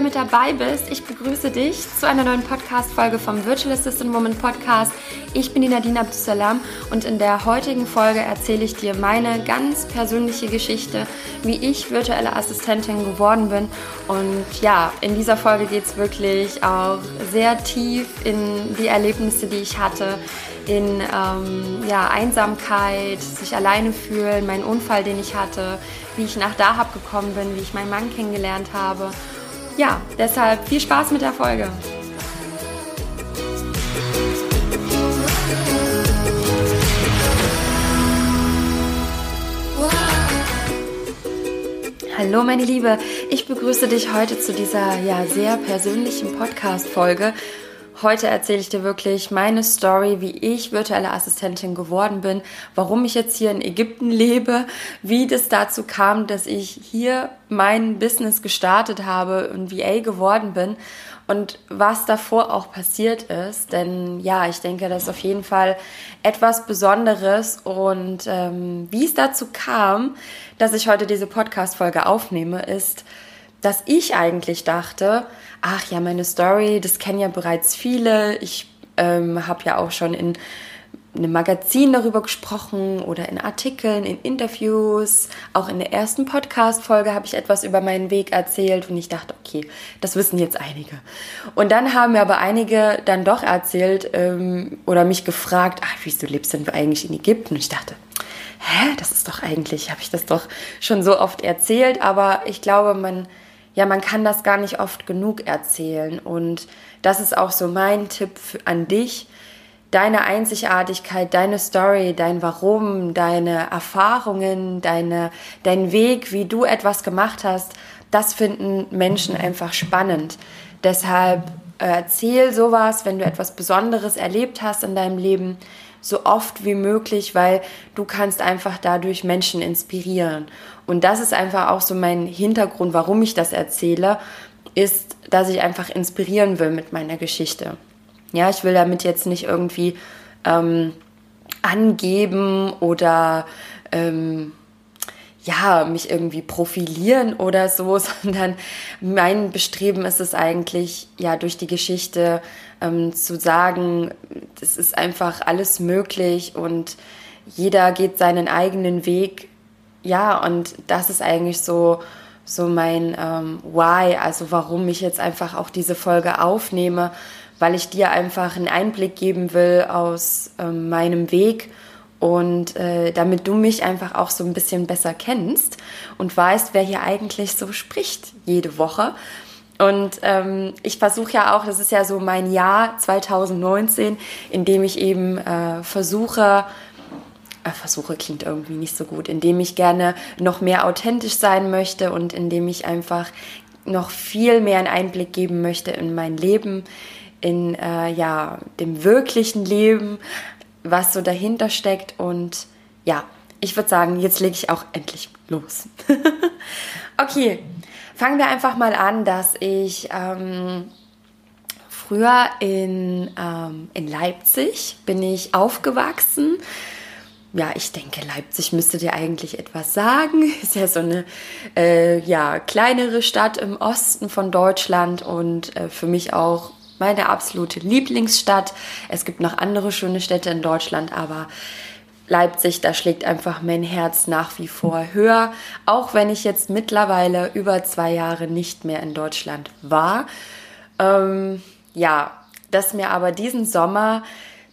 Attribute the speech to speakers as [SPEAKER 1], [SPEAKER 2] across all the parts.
[SPEAKER 1] wieder mit dabei bist. Ich begrüße dich zu einer neuen Podcast-Folge vom Virtual Assistant Woman Podcast. Ich bin die Nadine Abdusalam und in der heutigen Folge erzähle ich dir meine ganz persönliche Geschichte, wie ich virtuelle Assistentin geworden bin. Und ja, in dieser Folge geht es wirklich auch sehr tief in die Erlebnisse, die ich hatte, in ähm, ja, Einsamkeit, sich alleine fühlen, meinen Unfall, den ich hatte, wie ich nach Dahab gekommen bin, wie ich meinen Mann kennengelernt habe. Ja, deshalb viel Spaß mit der Folge. Hallo meine Liebe, ich begrüße dich heute zu dieser ja sehr persönlichen Podcast Folge Heute erzähle ich dir wirklich meine Story, wie ich virtuelle Assistentin geworden bin, warum ich jetzt hier in Ägypten lebe, wie das dazu kam, dass ich hier mein Business gestartet habe und VA geworden bin und was davor auch passiert ist. Denn ja, ich denke, das ist auf jeden Fall etwas Besonderes und ähm, wie es dazu kam, dass ich heute diese Podcast-Folge aufnehme, ist, dass ich eigentlich dachte, ach ja, meine Story, das kennen ja bereits viele. Ich ähm, habe ja auch schon in einem Magazin darüber gesprochen oder in Artikeln, in Interviews. Auch in der ersten Podcast-Folge habe ich etwas über meinen Weg erzählt und ich dachte, okay, das wissen jetzt einige. Und dann haben mir aber einige dann doch erzählt ähm, oder mich gefragt, ach, wieso lebst denn du eigentlich in Ägypten? Und ich dachte, hä, das ist doch eigentlich, habe ich das doch schon so oft erzählt, aber ich glaube, man ja, man kann das gar nicht oft genug erzählen. Und das ist auch so mein Tipp an dich. Deine Einzigartigkeit, deine Story, dein Warum, deine Erfahrungen, deine, dein Weg, wie du etwas gemacht hast, das finden Menschen einfach spannend. Deshalb äh, erzähl sowas, wenn du etwas Besonderes erlebt hast in deinem Leben, so oft wie möglich, weil du kannst einfach dadurch Menschen inspirieren. Und das ist einfach auch so mein Hintergrund, warum ich das erzähle, ist, dass ich einfach inspirieren will mit meiner Geschichte. Ja, ich will damit jetzt nicht irgendwie ähm, angeben oder ähm, ja, mich irgendwie profilieren oder so, sondern mein Bestreben ist es eigentlich, ja, durch die Geschichte ähm, zu sagen, es ist einfach alles möglich und jeder geht seinen eigenen Weg. Ja, und das ist eigentlich so, so mein ähm, Why, also warum ich jetzt einfach auch diese Folge aufnehme, weil ich dir einfach einen Einblick geben will aus ähm, meinem Weg und äh, damit du mich einfach auch so ein bisschen besser kennst und weißt, wer hier eigentlich so spricht jede Woche. Und ähm, ich versuche ja auch, das ist ja so mein Jahr 2019, in dem ich eben äh, versuche, versuche klingt irgendwie nicht so gut, in dem ich gerne noch mehr authentisch sein möchte und in dem ich einfach noch viel mehr einen Einblick geben möchte in mein Leben, in äh, ja dem wirklichen Leben, was so dahinter steckt. Und ja, ich würde sagen, jetzt lege ich auch endlich los. okay, fangen wir einfach mal an, dass ich ähm, früher in, ähm, in Leipzig bin ich aufgewachsen. Ja, ich denke, Leipzig müsste dir eigentlich etwas sagen. Ist ja so eine äh, ja, kleinere Stadt im Osten von Deutschland und äh, für mich auch meine absolute Lieblingsstadt. Es gibt noch andere schöne Städte in Deutschland, aber Leipzig, da schlägt einfach mein Herz nach wie vor höher, auch wenn ich jetzt mittlerweile über zwei Jahre nicht mehr in Deutschland war. Ähm, ja, dass mir aber diesen Sommer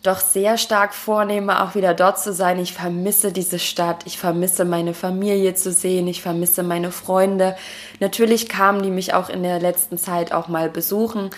[SPEAKER 1] doch sehr stark vornehme, auch wieder dort zu sein. Ich vermisse diese Stadt, ich vermisse meine Familie zu sehen, ich vermisse meine Freunde. Natürlich kamen die mich auch in der letzten Zeit auch mal besuchen,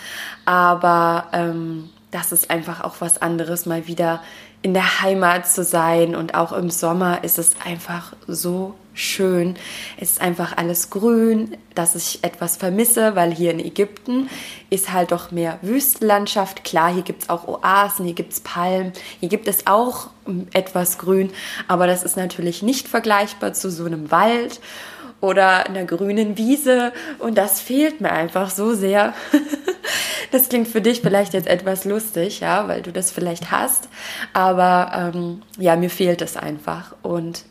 [SPEAKER 1] aber ähm, das ist einfach auch was anderes, mal wieder in der Heimat zu sein und auch im Sommer ist es einfach so schön. Es ist einfach alles grün, dass ich etwas vermisse, weil hier in Ägypten ist halt doch mehr Wüstenlandschaft. Klar, hier gibt es auch Oasen, hier gibt es Palmen, hier gibt es auch etwas Grün, aber das ist natürlich nicht vergleichbar zu so einem Wald oder einer grünen Wiese und das fehlt mir einfach so sehr. das klingt für dich vielleicht jetzt etwas lustig, ja, weil du das vielleicht hast, aber ähm, ja, mir fehlt es einfach und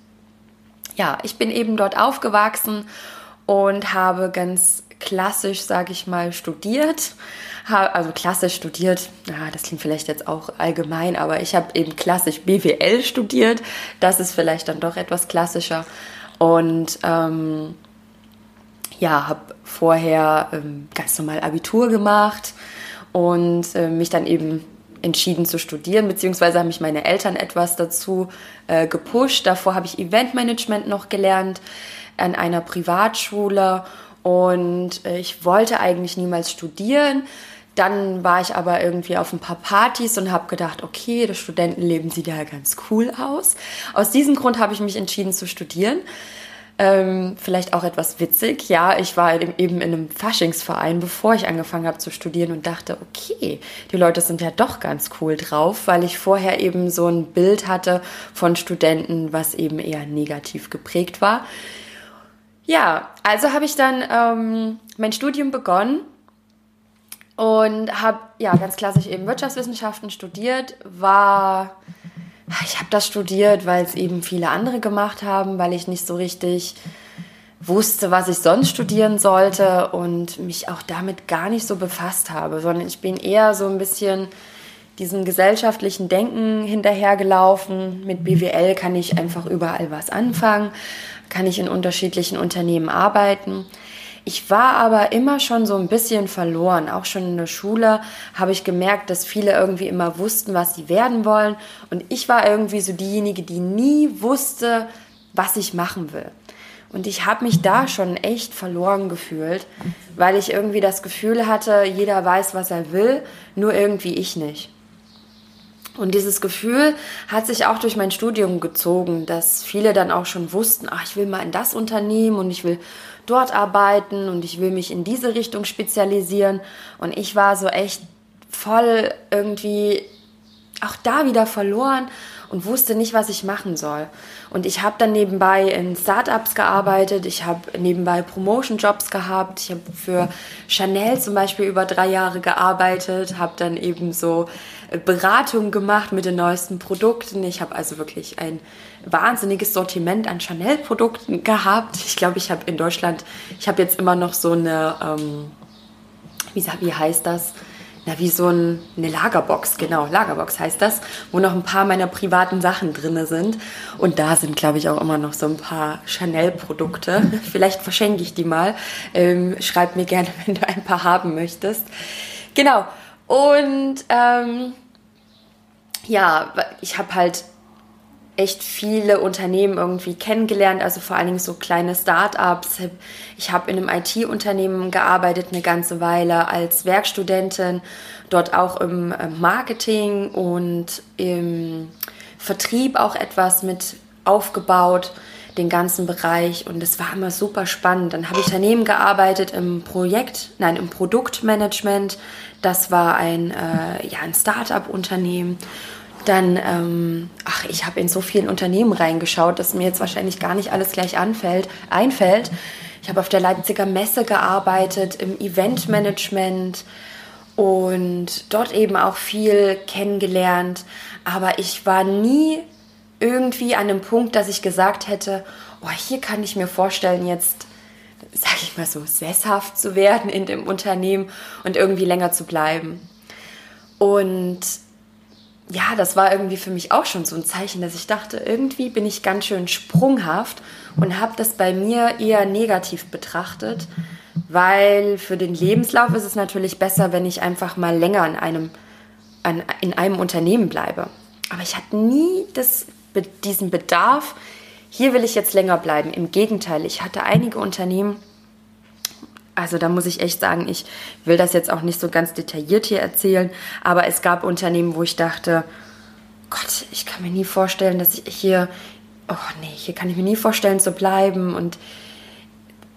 [SPEAKER 1] ja, ich bin eben dort aufgewachsen und habe ganz klassisch, sage ich mal, studiert. Also klassisch studiert, ja, das klingt vielleicht jetzt auch allgemein, aber ich habe eben klassisch BWL studiert. Das ist vielleicht dann doch etwas klassischer. Und ähm, ja, habe vorher ähm, ganz normal Abitur gemacht und äh, mich dann eben entschieden zu studieren, beziehungsweise haben mich meine Eltern etwas dazu äh, gepusht. Davor habe ich Eventmanagement noch gelernt an einer Privatschule und äh, ich wollte eigentlich niemals studieren. Dann war ich aber irgendwie auf ein paar Partys und habe gedacht, okay, das Studentenleben sieht ja ganz cool aus. Aus diesem Grund habe ich mich entschieden zu studieren. Ähm, vielleicht auch etwas witzig. Ja, ich war eben in einem Faschingsverein, bevor ich angefangen habe zu studieren und dachte, okay, die Leute sind ja doch ganz cool drauf, weil ich vorher eben so ein Bild hatte von Studenten, was eben eher negativ geprägt war. Ja, also habe ich dann ähm, mein Studium begonnen und habe ja ganz klassisch eben Wirtschaftswissenschaften studiert, war ich habe das studiert, weil es eben viele andere gemacht haben, weil ich nicht so richtig wusste, was ich sonst studieren sollte und mich auch damit gar nicht so befasst habe, sondern ich bin eher so ein bisschen diesem gesellschaftlichen Denken hinterhergelaufen. Mit BWL kann ich einfach überall was anfangen, kann ich in unterschiedlichen Unternehmen arbeiten. Ich war aber immer schon so ein bisschen verloren. Auch schon in der Schule habe ich gemerkt, dass viele irgendwie immer wussten, was sie werden wollen. Und ich war irgendwie so diejenige, die nie wusste, was ich machen will. Und ich habe mich da schon echt verloren gefühlt, weil ich irgendwie das Gefühl hatte, jeder weiß, was er will, nur irgendwie ich nicht. Und dieses Gefühl hat sich auch durch mein Studium gezogen, dass viele dann auch schon wussten, ach, ich will mal in das Unternehmen und ich will dort arbeiten und ich will mich in diese Richtung spezialisieren. Und ich war so echt voll irgendwie auch da wieder verloren und wusste nicht, was ich machen soll. Und ich habe dann nebenbei in Startups gearbeitet, ich habe nebenbei Promotion-Jobs gehabt, ich habe für Chanel zum Beispiel über drei Jahre gearbeitet, habe dann eben so Beratung gemacht mit den neuesten Produkten. Ich habe also wirklich ein wahnsinniges Sortiment an Chanel-Produkten gehabt. Ich glaube, ich habe in Deutschland, ich habe jetzt immer noch so eine, ähm, wie, wie heißt das? na, wie so ein, eine Lagerbox, genau, Lagerbox heißt das, wo noch ein paar meiner privaten Sachen drin sind. Und da sind, glaube ich, auch immer noch so ein paar Chanel-Produkte. Vielleicht verschenke ich die mal. Ähm, schreib mir gerne, wenn du ein paar haben möchtest. Genau. Und ähm, ja, ich habe halt echt viele Unternehmen irgendwie kennengelernt, also vor allen Dingen so kleine Start-ups. Ich habe in einem IT-Unternehmen gearbeitet eine ganze Weile als Werkstudentin, dort auch im äh, Marketing und im Vertrieb auch etwas mit aufgebaut, den ganzen Bereich und es war immer super spannend. Dann habe ich daneben gearbeitet im Projekt, nein, im Produktmanagement. Das war ein, äh, ja, ein Start-up-Unternehmen dann, ähm, ach, ich habe in so vielen Unternehmen reingeschaut, dass mir jetzt wahrscheinlich gar nicht alles gleich anfällt, einfällt. Ich habe auf der Leipziger Messe gearbeitet, im Eventmanagement und dort eben auch viel kennengelernt. Aber ich war nie irgendwie an einem Punkt, dass ich gesagt hätte, oh, hier kann ich mir vorstellen, jetzt, sage ich mal so, sesshaft zu werden in dem Unternehmen und irgendwie länger zu bleiben. Und ja, das war irgendwie für mich auch schon so ein Zeichen, dass ich dachte, irgendwie bin ich ganz schön sprunghaft und habe das bei mir eher negativ betrachtet, weil für den Lebenslauf ist es natürlich besser, wenn ich einfach mal länger in einem, an, in einem Unternehmen bleibe. Aber ich hatte nie das, diesen Bedarf, hier will ich jetzt länger bleiben. Im Gegenteil, ich hatte einige Unternehmen, also da muss ich echt sagen, ich will das jetzt auch nicht so ganz detailliert hier erzählen, aber es gab Unternehmen, wo ich dachte, Gott, ich kann mir nie vorstellen, dass ich hier, oh nee, hier kann ich mir nie vorstellen zu bleiben und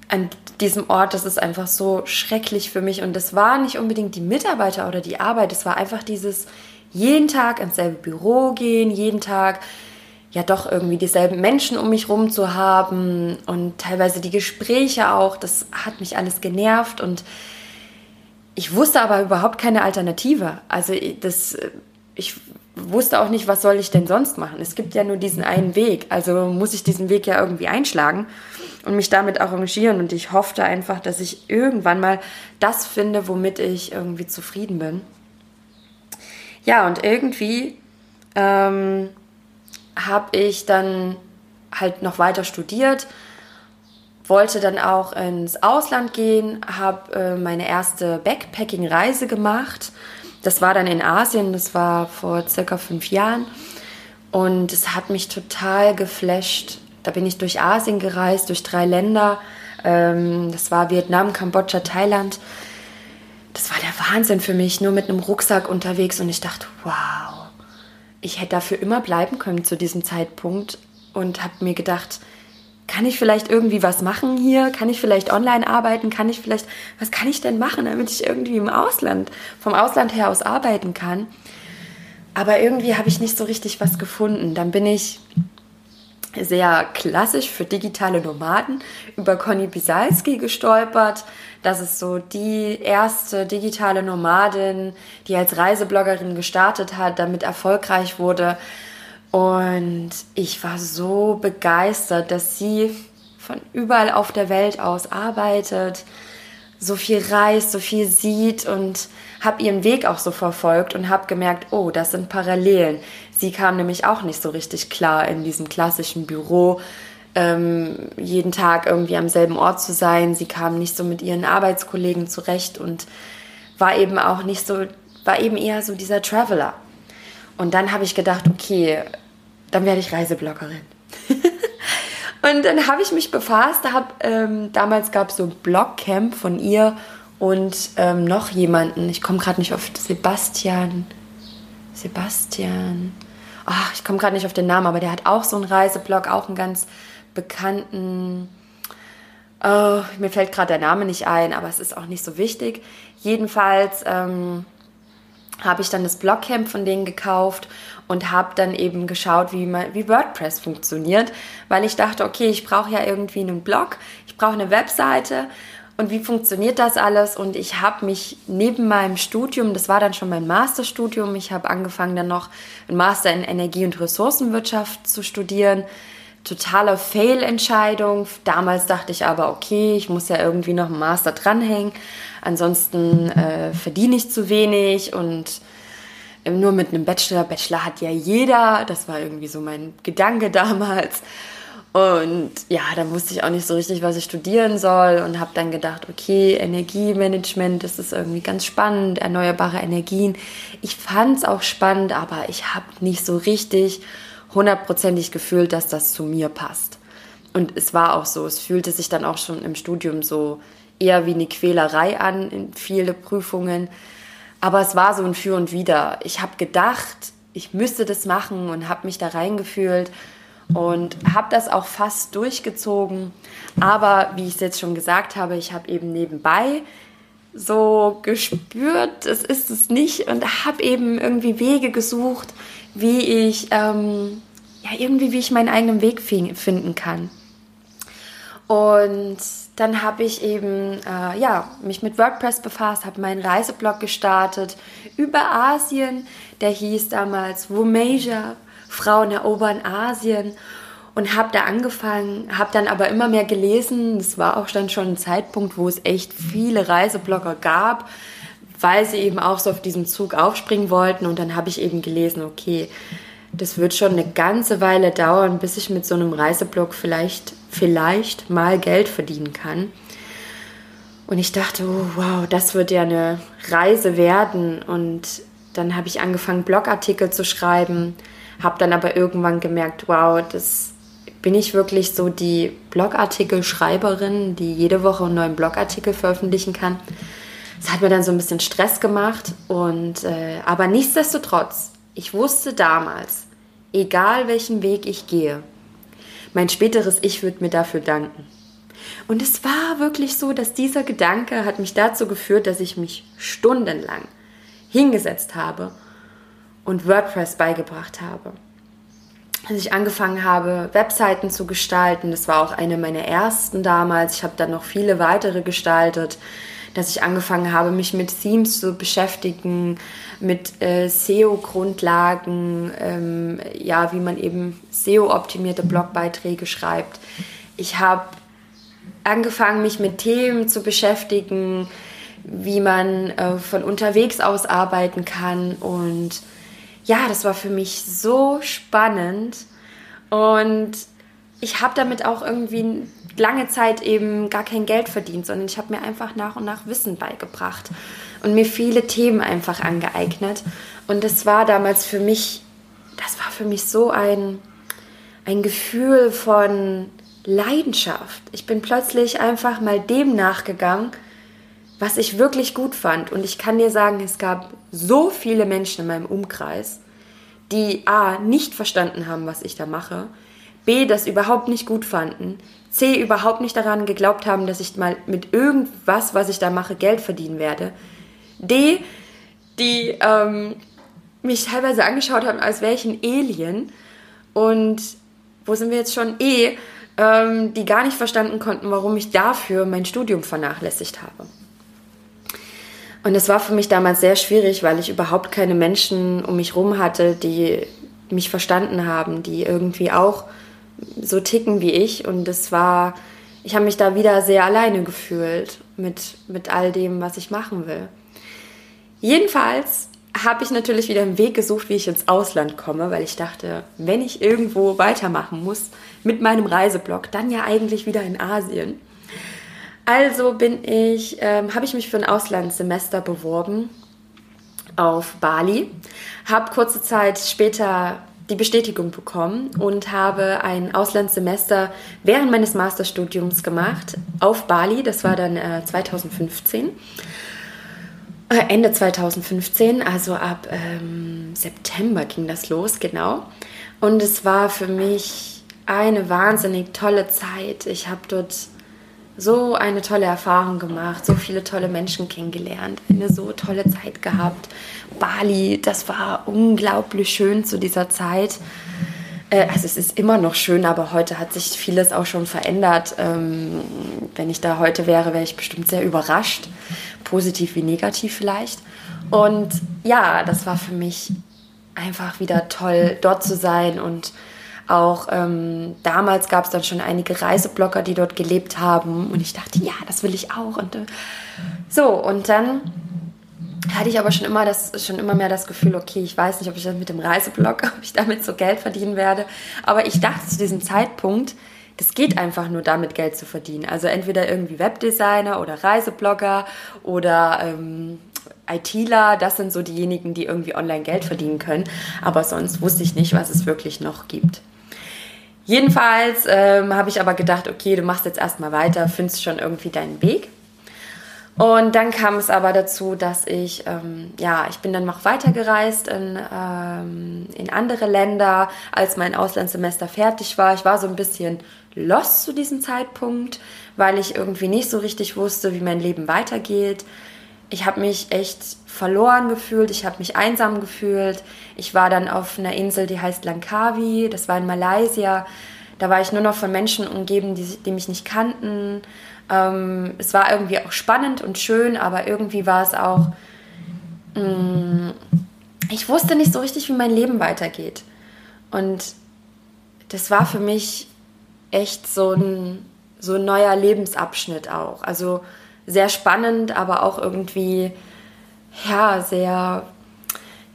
[SPEAKER 1] an diesem Ort, das ist einfach so schrecklich für mich und das war nicht unbedingt die Mitarbeiter oder die Arbeit, es war einfach dieses jeden Tag ins selbe Büro gehen, jeden Tag ja doch irgendwie dieselben Menschen um mich rum zu haben und teilweise die Gespräche auch, das hat mich alles genervt und ich wusste aber überhaupt keine Alternative. Also das, ich wusste auch nicht, was soll ich denn sonst machen. Es gibt ja nur diesen einen Weg, also muss ich diesen Weg ja irgendwie einschlagen. und mich damit arrangieren. Und ich hoffte einfach, dass ich irgendwann mal das finde, womit ich irgendwie zufrieden bin. Ja, und irgendwie ähm, habe ich dann halt noch weiter studiert, wollte dann auch ins Ausland gehen, habe äh, meine erste Backpacking-Reise gemacht. Das war dann in Asien, das war vor circa fünf Jahren. Und es hat mich total geflasht. Da bin ich durch Asien gereist, durch drei Länder. Ähm, das war Vietnam, Kambodscha, Thailand. Das war der Wahnsinn für mich, nur mit einem Rucksack unterwegs. Und ich dachte, wow, ich hätte dafür immer bleiben können zu diesem Zeitpunkt. Und habe mir gedacht, kann ich vielleicht irgendwie was machen hier? Kann ich vielleicht online arbeiten? Kann ich vielleicht, was kann ich denn machen, damit ich irgendwie im Ausland, vom Ausland her aus arbeiten kann? Aber irgendwie habe ich nicht so richtig was gefunden. Dann bin ich sehr klassisch für digitale Nomaden über Conny Bisalski gestolpert. Das ist so die erste digitale Nomadin, die als Reisebloggerin gestartet hat, damit erfolgreich wurde. Und ich war so begeistert, dass sie von überall auf der Welt aus arbeitet, so viel reist, so viel sieht und habe ihren Weg auch so verfolgt und habe gemerkt, oh, das sind Parallelen. Sie kam nämlich auch nicht so richtig klar in diesem klassischen Büro, ähm, jeden Tag irgendwie am selben Ort zu sein. Sie kam nicht so mit ihren Arbeitskollegen zurecht und war eben auch nicht so, war eben eher so dieser Traveler. Und dann habe ich gedacht, okay, dann werde ich Reisebloggerin. Und dann habe ich mich befasst, hab, ähm, damals gab es so ein Blogcamp von ihr und ähm, noch jemanden. Ich komme gerade nicht auf Sebastian. Sebastian. Ach, ich komme gerade nicht auf den Namen, aber der hat auch so einen Reiseblog, auch einen ganz bekannten. Oh, mir fällt gerade der Name nicht ein, aber es ist auch nicht so wichtig. Jedenfalls ähm, habe ich dann das Blogcamp von denen gekauft und habe dann eben geschaut, wie, man, wie WordPress funktioniert, weil ich dachte, okay, ich brauche ja irgendwie einen Blog, ich brauche eine Webseite und wie funktioniert das alles? Und ich habe mich neben meinem Studium, das war dann schon mein Masterstudium, ich habe angefangen dann noch ein Master in Energie- und Ressourcenwirtschaft zu studieren. Totale Fail-Entscheidung. Damals dachte ich aber, okay, ich muss ja irgendwie noch einen Master dranhängen. Ansonsten äh, verdiene ich zu wenig und ähm, nur mit einem Bachelor. Bachelor hat ja jeder. Das war irgendwie so mein Gedanke damals. Und ja, da wusste ich auch nicht so richtig, was ich studieren soll und habe dann gedacht, okay, Energiemanagement, das ist irgendwie ganz spannend, erneuerbare Energien. Ich fand es auch spannend, aber ich habe nicht so richtig hundertprozentig gefühlt, dass das zu mir passt. Und es war auch so, es fühlte sich dann auch schon im Studium so eher wie eine Quälerei an in viele Prüfungen. Aber es war so ein Für und Wider. Ich habe gedacht, ich müsste das machen und habe mich da reingefühlt und habe das auch fast durchgezogen. Aber wie ich es jetzt schon gesagt habe, ich habe eben nebenbei so gespürt, es ist es nicht und habe eben irgendwie Wege gesucht, wie ich ähm, ja irgendwie wie ich meinen eigenen Weg finden kann. Und dann habe ich eben äh, ja, mich mit WordPress befasst, habe meinen Reiseblog gestartet über Asien. Der hieß damals Womasia, Frauen erobern Asien. Und habe da angefangen, habe dann aber immer mehr gelesen. Es war auch dann schon ein Zeitpunkt, wo es echt viele Reiseblogger gab, weil sie eben auch so auf diesen Zug aufspringen wollten. Und dann habe ich eben gelesen, okay, das wird schon eine ganze Weile dauern, bis ich mit so einem Reiseblog vielleicht, vielleicht mal Geld verdienen kann. Und ich dachte, oh, wow, das wird ja eine Reise werden. Und dann habe ich angefangen, Blogartikel zu schreiben, habe dann aber irgendwann gemerkt, wow, das bin ich wirklich so die Blogartikel-Schreiberin, die jede Woche einen neuen Blogartikel veröffentlichen kann. Das hat mir dann so ein bisschen Stress gemacht und äh, aber nichtsdestotrotz ich wusste damals, egal welchen Weg ich gehe, mein späteres Ich wird mir dafür danken. Und es war wirklich so, dass dieser Gedanke hat mich dazu geführt, dass ich mich stundenlang hingesetzt habe und WordPress beigebracht habe. Als ich angefangen habe, Webseiten zu gestalten, das war auch eine meiner ersten damals, ich habe dann noch viele weitere gestaltet, dass ich angefangen habe, mich mit Themes zu beschäftigen, mit äh, SEO-Grundlagen, ähm, ja, wie man eben SEO-optimierte Blogbeiträge schreibt. Ich habe angefangen, mich mit Themen zu beschäftigen, wie man äh, von unterwegs aus arbeiten kann. Und ja, das war für mich so spannend. Und ich habe damit auch irgendwie lange Zeit eben gar kein Geld verdient, sondern ich habe mir einfach nach und nach Wissen beigebracht und mir viele Themen einfach angeeignet. Und das war damals für mich, das war für mich so ein, ein Gefühl von Leidenschaft. Ich bin plötzlich einfach mal dem nachgegangen, was ich wirklich gut fand. Und ich kann dir sagen, es gab so viele Menschen in meinem Umkreis, die A, nicht verstanden haben, was ich da mache, B, das überhaupt nicht gut fanden, C, überhaupt nicht daran geglaubt haben, dass ich mal mit irgendwas, was ich da mache, Geld verdienen werde, D, die ähm, mich teilweise angeschaut haben, als wäre ich ein Alien und wo sind wir jetzt schon? E, ähm, die gar nicht verstanden konnten, warum ich dafür mein Studium vernachlässigt habe. Und es war für mich damals sehr schwierig, weil ich überhaupt keine Menschen um mich herum hatte, die mich verstanden haben, die irgendwie auch so ticken wie ich. Und es war, ich habe mich da wieder sehr alleine gefühlt mit, mit all dem, was ich machen will. Jedenfalls habe ich natürlich wieder einen Weg gesucht, wie ich ins Ausland komme, weil ich dachte, wenn ich irgendwo weitermachen muss mit meinem Reiseblog, dann ja eigentlich wieder in Asien. Also bin ich, ähm, habe ich mich für ein Auslandssemester beworben auf Bali, habe kurze Zeit später die Bestätigung bekommen und habe ein Auslandssemester während meines Masterstudiums gemacht auf Bali. Das war dann äh, 2015. Äh, Ende 2015, also ab ähm, September ging das los, genau. Und es war für mich eine wahnsinnig tolle Zeit. Ich habe dort so eine tolle Erfahrung gemacht, so viele tolle Menschen kennengelernt, eine so tolle Zeit gehabt. Bali, das war unglaublich schön zu dieser Zeit. Äh, also es ist immer noch schön, aber heute hat sich vieles auch schon verändert. Ähm, wenn ich da heute wäre, wäre ich bestimmt sehr überrascht, positiv wie negativ vielleicht. Und ja, das war für mich einfach wieder toll, dort zu sein und auch ähm, damals gab es dann schon einige Reiseblogger, die dort gelebt haben und ich dachte, ja, das will ich auch. Und äh, so, und dann hatte ich aber schon immer, das, schon immer mehr das Gefühl, okay, ich weiß nicht, ob ich das mit dem Reiseblog, ob ich damit so Geld verdienen werde. Aber ich dachte zu diesem Zeitpunkt, das geht einfach nur damit Geld zu verdienen. Also entweder irgendwie Webdesigner oder Reiseblogger oder ähm, ITler, das sind so diejenigen, die irgendwie online Geld verdienen können. Aber sonst wusste ich nicht, was es wirklich noch gibt. Jedenfalls ähm, habe ich aber gedacht, okay, du machst jetzt erstmal weiter, findest schon irgendwie deinen Weg. Und dann kam es aber dazu, dass ich, ähm, ja, ich bin dann noch weitergereist in, ähm, in andere Länder, als mein Auslandssemester fertig war. Ich war so ein bisschen lost zu diesem Zeitpunkt, weil ich irgendwie nicht so richtig wusste, wie mein Leben weitergeht. Ich habe mich echt verloren gefühlt, ich habe mich einsam gefühlt. Ich war dann auf einer Insel, die heißt Langkawi, das war in Malaysia. Da war ich nur noch von Menschen umgeben, die, die mich nicht kannten. Ähm, es war irgendwie auch spannend und schön, aber irgendwie war es auch, mh, mm, ich wusste nicht so richtig, wie mein Leben weitergeht. Und das war für mich echt so ein, so ein neuer Lebensabschnitt auch. Also sehr spannend, aber auch irgendwie, ja, sehr,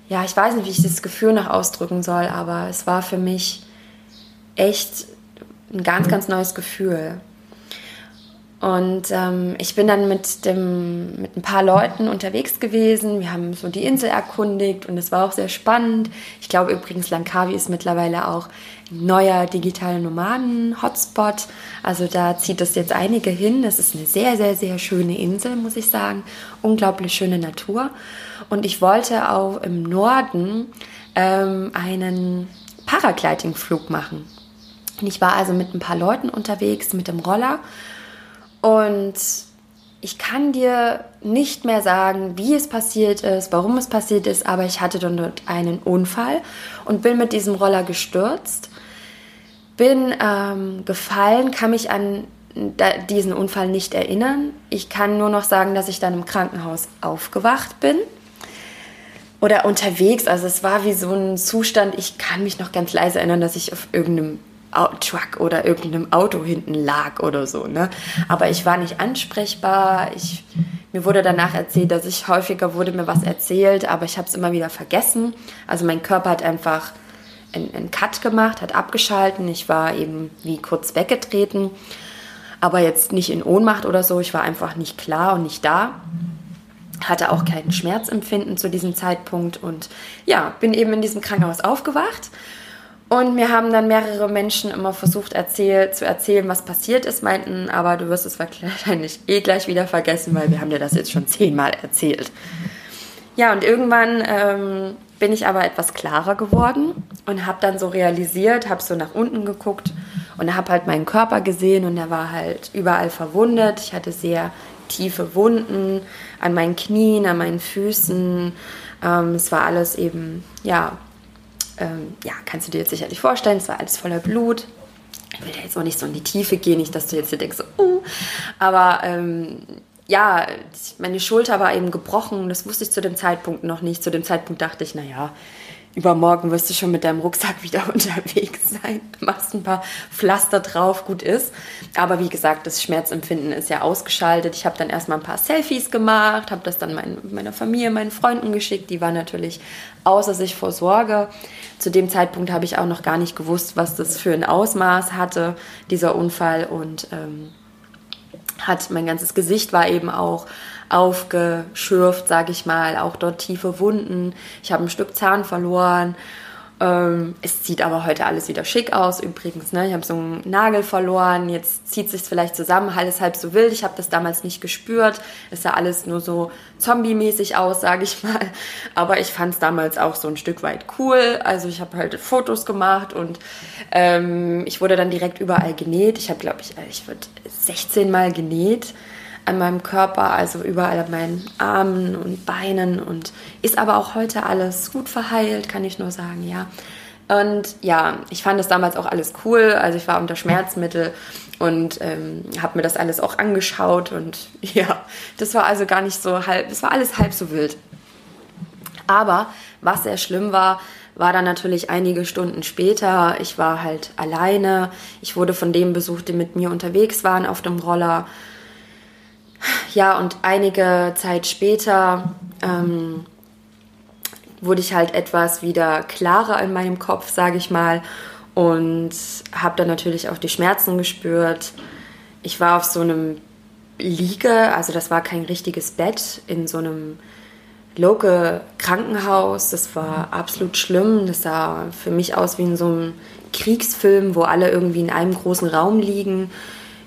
[SPEAKER 1] ja, ich weiß nicht, wie ich das Gefühl noch ausdrücken soll, aber es war für mich echt ein ganz, ganz neues Gefühl. Und ähm, ich bin dann mit, dem, mit ein paar Leuten unterwegs gewesen. Wir haben so die Insel erkundigt und es war auch sehr spannend. Ich glaube übrigens, Langkawi ist mittlerweile auch neuer digitaler Nomaden-Hotspot. Also da zieht es jetzt einige hin. Es ist eine sehr, sehr, sehr schöne Insel, muss ich sagen. Unglaublich schöne Natur. Und ich wollte auch im Norden ähm, einen Paragliding-Flug machen. Und ich war also mit ein paar Leuten unterwegs mit dem Roller und ich kann dir nicht mehr sagen, wie es passiert ist, warum es passiert ist, aber ich hatte dort einen Unfall und bin mit diesem Roller gestürzt, bin ähm, gefallen, kann mich an diesen Unfall nicht erinnern. Ich kann nur noch sagen, dass ich dann im Krankenhaus aufgewacht bin oder unterwegs. Also es war wie so ein Zustand, ich kann mich noch ganz leise erinnern, dass ich auf irgendeinem Truck oder irgendeinem Auto hinten lag oder so. Ne? Aber ich war nicht ansprechbar. Ich, mir wurde danach erzählt, dass ich häufiger wurde mir was erzählt, aber ich habe es immer wieder vergessen. Also mein Körper hat einfach einen, einen Cut gemacht, hat abgeschalten. Ich war eben wie kurz weggetreten, aber jetzt nicht in Ohnmacht oder so. Ich war einfach nicht klar und nicht da hatte auch kein Schmerzempfinden zu diesem Zeitpunkt und ja, bin eben in diesem Krankenhaus aufgewacht und mir haben dann mehrere Menschen immer versucht erzähl, zu erzählen, was passiert ist, meinten, aber du wirst es wahrscheinlich eh gleich wieder vergessen, weil wir haben dir das jetzt schon zehnmal erzählt. Ja, und irgendwann ähm, bin ich aber etwas klarer geworden und habe dann so realisiert, habe so nach unten geguckt und habe halt meinen Körper gesehen und er war halt überall verwundet. Ich hatte sehr tiefe Wunden an meinen Knien, an meinen Füßen. Ähm, es war alles eben, ja, ähm, ja, kannst du dir jetzt sicherlich vorstellen, es war alles voller Blut. Ich will da jetzt auch nicht so in die Tiefe gehen, nicht, dass du jetzt hier denkst, uh, aber ähm, ja, meine Schulter war eben gebrochen, das wusste ich zu dem Zeitpunkt noch nicht. Zu dem Zeitpunkt dachte ich, naja, übermorgen wirst du schon mit deinem Rucksack wieder unterwegs sein, machst ein paar Pflaster drauf, gut ist. Aber wie gesagt, das Schmerzempfinden ist ja ausgeschaltet. Ich habe dann erstmal ein paar Selfies gemacht, habe das dann mein, meiner Familie, meinen Freunden geschickt. Die waren natürlich außer sich vor Sorge. Zu dem Zeitpunkt habe ich auch noch gar nicht gewusst, was das für ein Ausmaß hatte, dieser Unfall. Und ähm, hat mein ganzes Gesicht war eben auch aufgeschürft, sage ich mal, auch dort tiefe Wunden. Ich habe ein Stück Zahn verloren. Ähm, es sieht aber heute alles wieder schick aus übrigens. Ne? Ich habe so einen Nagel verloren, jetzt zieht sich vielleicht zusammen, alles halb so wild. Ich habe das damals nicht gespürt. Es sah alles nur so zombie-mäßig aus, sage ich mal. Aber ich fand es damals auch so ein Stück weit cool. Also ich habe halt Fotos gemacht und ähm, ich wurde dann direkt überall genäht. Ich habe, glaube ich, ich wurde 16 Mal genäht an meinem Körper, also überall an meinen Armen und Beinen und ist aber auch heute alles gut verheilt, kann ich nur sagen, ja. Und ja, ich fand das damals auch alles cool. Also ich war unter Schmerzmittel und ähm, habe mir das alles auch angeschaut und ja, das war also gar nicht so halb, das war alles halb so wild. Aber was sehr schlimm war, war dann natürlich einige Stunden später. Ich war halt alleine. Ich wurde von dem besucht, die mit mir unterwegs waren auf dem Roller. Ja, und einige Zeit später ähm, wurde ich halt etwas wieder klarer in meinem Kopf, sage ich mal, und habe dann natürlich auch die Schmerzen gespürt. Ich war auf so einem Liege, also das war kein richtiges Bett, in so einem Local Krankenhaus. Das war absolut schlimm. Das sah für mich aus wie in so einem Kriegsfilm, wo alle irgendwie in einem großen Raum liegen.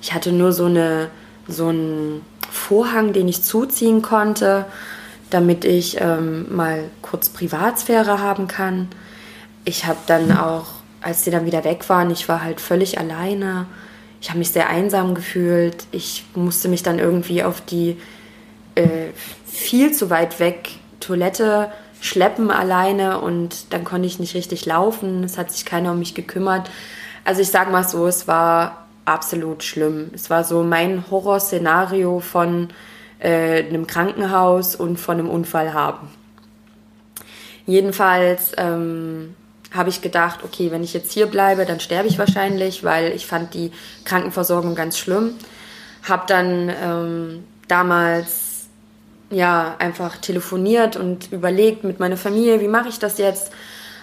[SPEAKER 1] Ich hatte nur so eine so einen Vorhang, den ich zuziehen konnte, damit ich ähm, mal kurz Privatsphäre haben kann. Ich habe dann auch, als sie dann wieder weg waren, ich war halt völlig alleine. Ich habe mich sehr einsam gefühlt. Ich musste mich dann irgendwie auf die äh, viel zu weit weg Toilette schleppen alleine und dann konnte ich nicht richtig laufen. Es hat sich keiner um mich gekümmert. Also ich sage mal so, es war absolut schlimm. Es war so mein Horrorszenario von äh, einem Krankenhaus und von einem Unfall haben. Jedenfalls ähm, habe ich gedacht, okay, wenn ich jetzt hier bleibe, dann sterbe ich wahrscheinlich, weil ich fand die Krankenversorgung ganz schlimm. Habe dann ähm, damals ja einfach telefoniert und überlegt mit meiner Familie, wie mache ich das jetzt?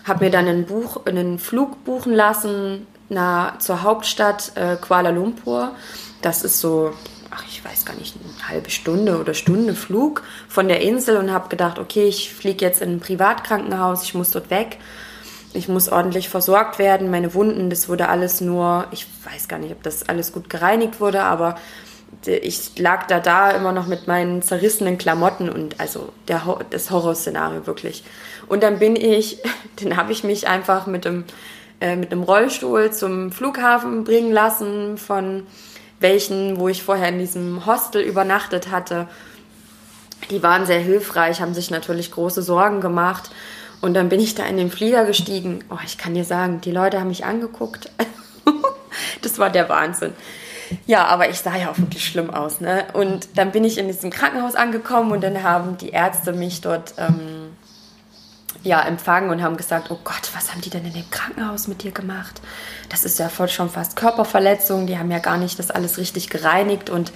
[SPEAKER 1] Habe mir dann einen, Buch, einen Flug buchen lassen na, zur Hauptstadt äh, Kuala Lumpur. Das ist so, ach, ich weiß gar nicht, eine halbe Stunde oder Stunde Flug von der Insel und habe gedacht, okay, ich fliege jetzt in ein Privatkrankenhaus, ich muss dort weg. Ich muss ordentlich versorgt werden. Meine Wunden, das wurde alles nur, ich weiß gar nicht, ob das alles gut gereinigt wurde, aber ich lag da da immer noch mit meinen zerrissenen Klamotten und also der, das Horrorszenario wirklich. Und dann bin ich, dann habe ich mich einfach mit dem äh, mit einem Rollstuhl zum Flughafen bringen lassen, von welchen, wo ich vorher in diesem Hostel übernachtet hatte. Die waren sehr hilfreich, haben sich natürlich große Sorgen gemacht. Und dann bin ich da in den Flieger gestiegen. Oh, ich kann dir sagen, die Leute haben mich angeguckt. das war der Wahnsinn. Ja, aber ich sah ja auch wirklich schlimm aus. Ne? Und dann bin ich in diesem Krankenhaus angekommen und dann haben die Ärzte mich dort ähm, ja, empfangen und haben gesagt, oh Gott, was haben die denn in dem Krankenhaus mit dir gemacht? Das ist ja voll schon fast Körperverletzung, die haben ja gar nicht das alles richtig gereinigt und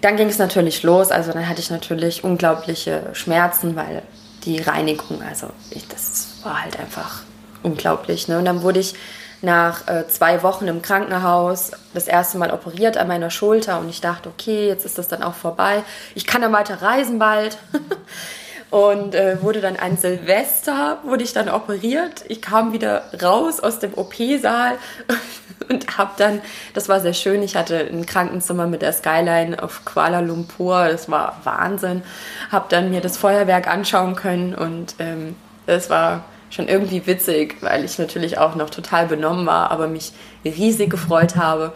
[SPEAKER 1] dann ging es natürlich los, also dann hatte ich natürlich unglaubliche Schmerzen, weil die Reinigung, also ich, das war halt einfach unglaublich. Ne? Und dann wurde ich nach äh, zwei Wochen im Krankenhaus das erste Mal operiert an meiner Schulter und ich dachte, okay, jetzt ist das dann auch vorbei. Ich kann dann weiter reisen bald. und äh, wurde dann an Silvester, wurde ich dann operiert. Ich kam wieder raus aus dem OP-Saal und habe dann, das war sehr schön, ich hatte ein Krankenzimmer mit der Skyline auf Kuala Lumpur, das war Wahnsinn. Habe dann mir das Feuerwerk anschauen können und ähm, das war schon irgendwie witzig, weil ich natürlich auch noch total benommen war, aber mich riesig gefreut habe.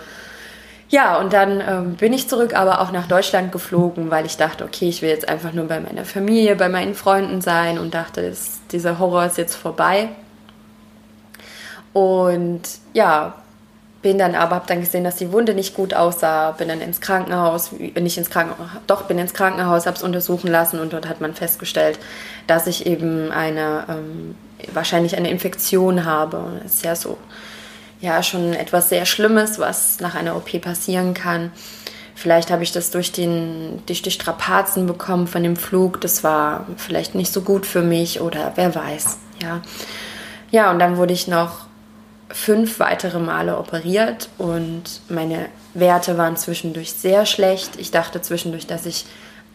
[SPEAKER 1] Ja, und dann ähm, bin ich zurück, aber auch nach Deutschland geflogen, weil ich dachte, okay, ich will jetzt einfach nur bei meiner Familie, bei meinen Freunden sein und dachte, ist, dieser Horror ist jetzt vorbei. Und ja, bin dann aber, habe dann gesehen, dass die Wunde nicht gut aussah, bin dann ins Krankenhaus, nicht ins Krankenhaus, doch bin ins Krankenhaus, habe es untersuchen lassen und dort hat man festgestellt, dass ich eben eine, ähm, wahrscheinlich eine Infektion habe. Das ist ja so ja schon etwas sehr Schlimmes, was nach einer OP passieren kann. Vielleicht habe ich das durch, den, durch die Strapazen bekommen von dem Flug. Das war vielleicht nicht so gut für mich oder wer weiß. Ja, ja und dann wurde ich noch fünf weitere Male operiert und meine Werte waren zwischendurch sehr schlecht. Ich dachte zwischendurch, dass ich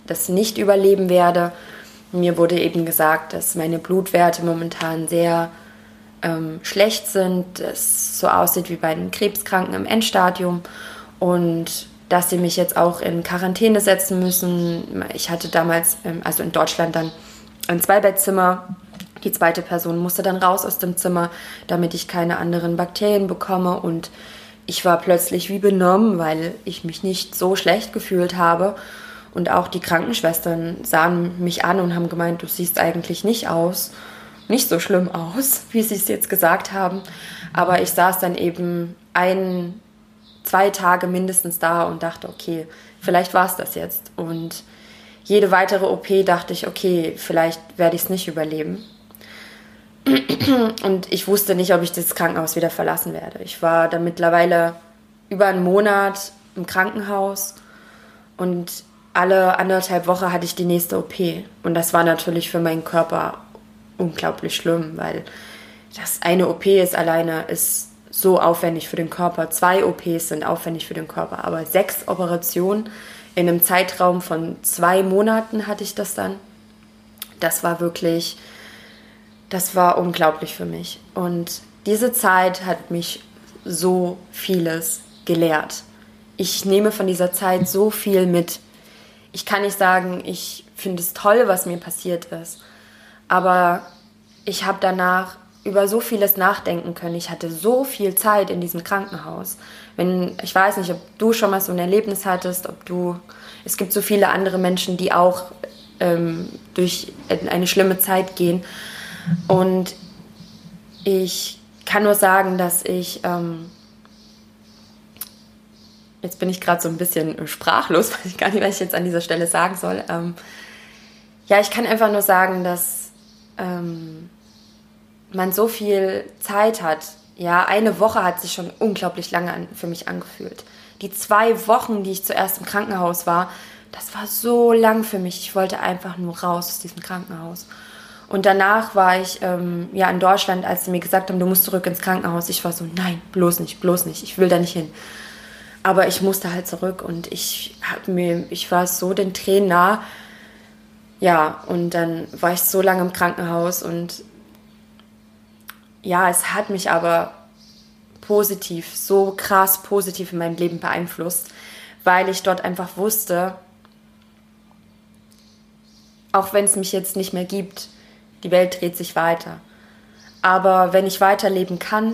[SPEAKER 1] das nicht überleben werde. Mir wurde eben gesagt, dass meine Blutwerte momentan sehr ähm, schlecht sind, es so aussieht wie bei den Krebskranken im Endstadium und dass sie mich jetzt auch in Quarantäne setzen müssen. Ich hatte damals, ähm, also in Deutschland dann ein Zweibettzimmer. Die zweite Person musste dann raus aus dem Zimmer, damit ich keine anderen Bakterien bekomme und ich war plötzlich wie benommen, weil ich mich nicht so schlecht gefühlt habe. Und auch die Krankenschwestern sahen mich an und haben gemeint, du siehst eigentlich nicht aus nicht so schlimm aus, wie sie es jetzt gesagt haben. Aber ich saß dann eben ein, zwei Tage mindestens da und dachte, okay, vielleicht war es das jetzt. Und jede weitere OP dachte ich, okay, vielleicht werde ich es nicht überleben. Und ich wusste nicht, ob ich das Krankenhaus wieder verlassen werde. Ich war da mittlerweile über einen Monat im Krankenhaus und alle anderthalb Wochen hatte ich die nächste OP. Und das war natürlich für meinen Körper unglaublich schlimm, weil das eine OP ist alleine ist so aufwendig für den Körper. Zwei OPs sind aufwendig für den Körper, aber sechs Operationen in einem Zeitraum von zwei Monaten hatte ich das dann. Das war wirklich, das war unglaublich für mich. Und diese Zeit hat mich so vieles gelehrt. Ich nehme von dieser Zeit so viel mit. Ich kann nicht sagen, ich finde es toll, was mir passiert ist. Aber ich habe danach über so vieles nachdenken können. Ich hatte so viel Zeit in diesem Krankenhaus. Wenn, ich weiß nicht, ob du schon mal so ein Erlebnis hattest, ob du, es gibt so viele andere Menschen, die auch ähm, durch eine schlimme Zeit gehen. Und ich kann nur sagen, dass ich, ähm, jetzt bin ich gerade so ein bisschen sprachlos, weiß ich gar nicht, was ich jetzt an dieser Stelle sagen soll. Ähm, ja, ich kann einfach nur sagen, dass ähm, man so viel Zeit hat. Ja, eine Woche hat sich schon unglaublich lange an, für mich angefühlt. Die zwei Wochen, die ich zuerst im Krankenhaus war, das war so lang für mich. Ich wollte einfach nur raus aus diesem Krankenhaus. Und danach war ich ähm, ja in Deutschland, als sie mir gesagt haben, du musst zurück ins Krankenhaus. Ich war so, nein, bloß nicht, bloß nicht. Ich will da nicht hin. Aber ich musste halt zurück und ich hab mir, ich war so den Tränen nah. Ja, und dann war ich so lange im Krankenhaus und ja, es hat mich aber positiv, so krass positiv in meinem Leben beeinflusst, weil ich dort einfach wusste, auch wenn es mich jetzt nicht mehr gibt, die Welt dreht sich weiter. Aber wenn ich weiterleben kann,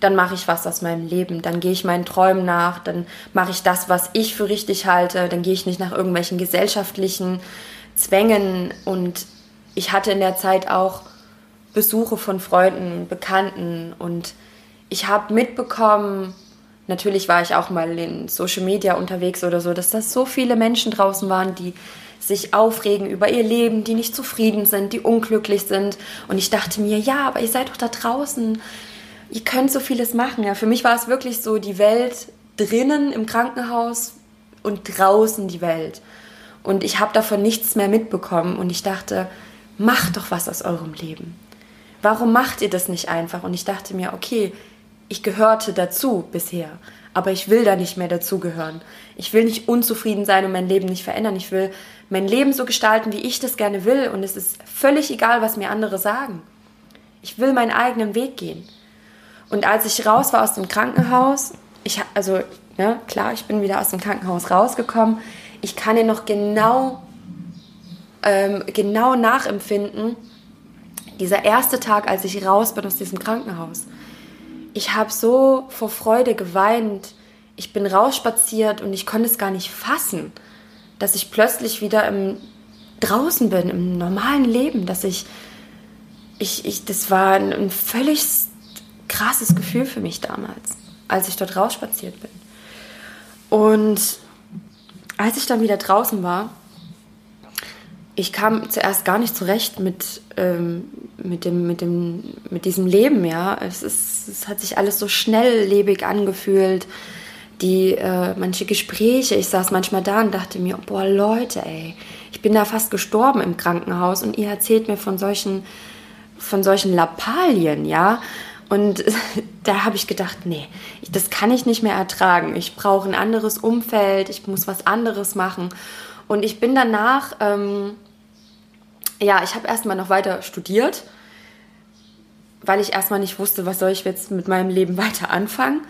[SPEAKER 1] dann mache ich was aus meinem Leben, dann gehe ich meinen Träumen nach, dann mache ich das, was ich für richtig halte, dann gehe ich nicht nach irgendwelchen gesellschaftlichen Zwängen und ich hatte in der Zeit auch Besuche von Freunden, Bekannten und ich habe mitbekommen, natürlich war ich auch mal in Social Media unterwegs oder so, dass da so viele Menschen draußen waren, die sich aufregen über ihr Leben, die nicht zufrieden sind, die unglücklich sind. Und ich dachte mir, ja, aber ihr seid doch da draußen. Ihr könnt so vieles machen. Ja, für mich war es wirklich so die Welt drinnen im Krankenhaus und draußen die Welt. Und ich habe davon nichts mehr mitbekommen. Und ich dachte, macht doch was aus eurem Leben. Warum macht ihr das nicht einfach? Und ich dachte mir, okay, ich gehörte dazu bisher, aber ich will da nicht mehr dazugehören. Ich will nicht unzufrieden sein und mein Leben nicht verändern. Ich will mein Leben so gestalten, wie ich das gerne will. Und es ist völlig egal, was mir andere sagen. Ich will meinen eigenen Weg gehen. Und als ich raus war aus dem Krankenhaus, ich also ne, klar, ich bin wieder aus dem Krankenhaus rausgekommen. Ich kann ja noch genau ähm, genau nachempfinden. Dieser erste Tag, als ich raus bin aus diesem Krankenhaus. Ich habe so vor Freude geweint. Ich bin rausspaziert und ich konnte es gar nicht fassen dass ich plötzlich wieder im, draußen bin, im normalen Leben, dass ich, ich, ich das war ein, ein völlig krasses Gefühl für mich damals, als ich dort rausspaziert bin. Und als ich dann wieder draußen war, ich kam zuerst gar nicht zurecht mit, ähm, mit, dem, mit, dem, mit diesem Leben, ja. Es, ist, es hat sich alles so schnelllebig angefühlt die äh, manche Gespräche, ich saß manchmal da und dachte mir, boah Leute, ey, ich bin da fast gestorben im Krankenhaus und ihr erzählt mir von solchen, von solchen Lappalien, ja. Und da habe ich gedacht, nee, das kann ich nicht mehr ertragen. Ich brauche ein anderes Umfeld, ich muss was anderes machen. Und ich bin danach, ähm, ja, ich habe erstmal noch weiter studiert, weil ich erstmal nicht wusste, was soll ich jetzt mit meinem Leben weiter anfangen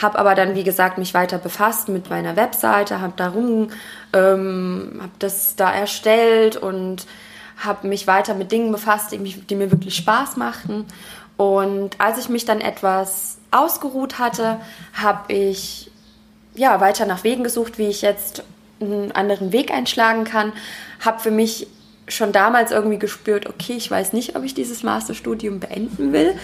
[SPEAKER 1] habe aber dann, wie gesagt, mich weiter befasst mit meiner Webseite, habe darum, ähm, habe das da erstellt und habe mich weiter mit Dingen befasst, die, mich, die mir wirklich Spaß machten. Und als ich mich dann etwas ausgeruht hatte, habe ich ja weiter nach Wegen gesucht, wie ich jetzt einen anderen Weg einschlagen kann. Habe für mich schon damals irgendwie gespürt, okay, ich weiß nicht, ob ich dieses Masterstudium beenden will.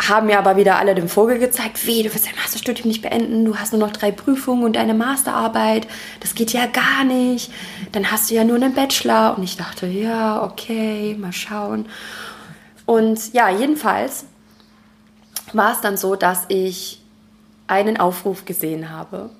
[SPEAKER 1] Haben mir aber wieder alle den Vogel gezeigt, wie, du willst dein Masterstudium nicht beenden, du hast nur noch drei Prüfungen und eine Masterarbeit, das geht ja gar nicht. Dann hast du ja nur einen Bachelor. Und ich dachte, ja, okay, mal schauen. Und ja, jedenfalls war es dann so, dass ich einen Aufruf gesehen habe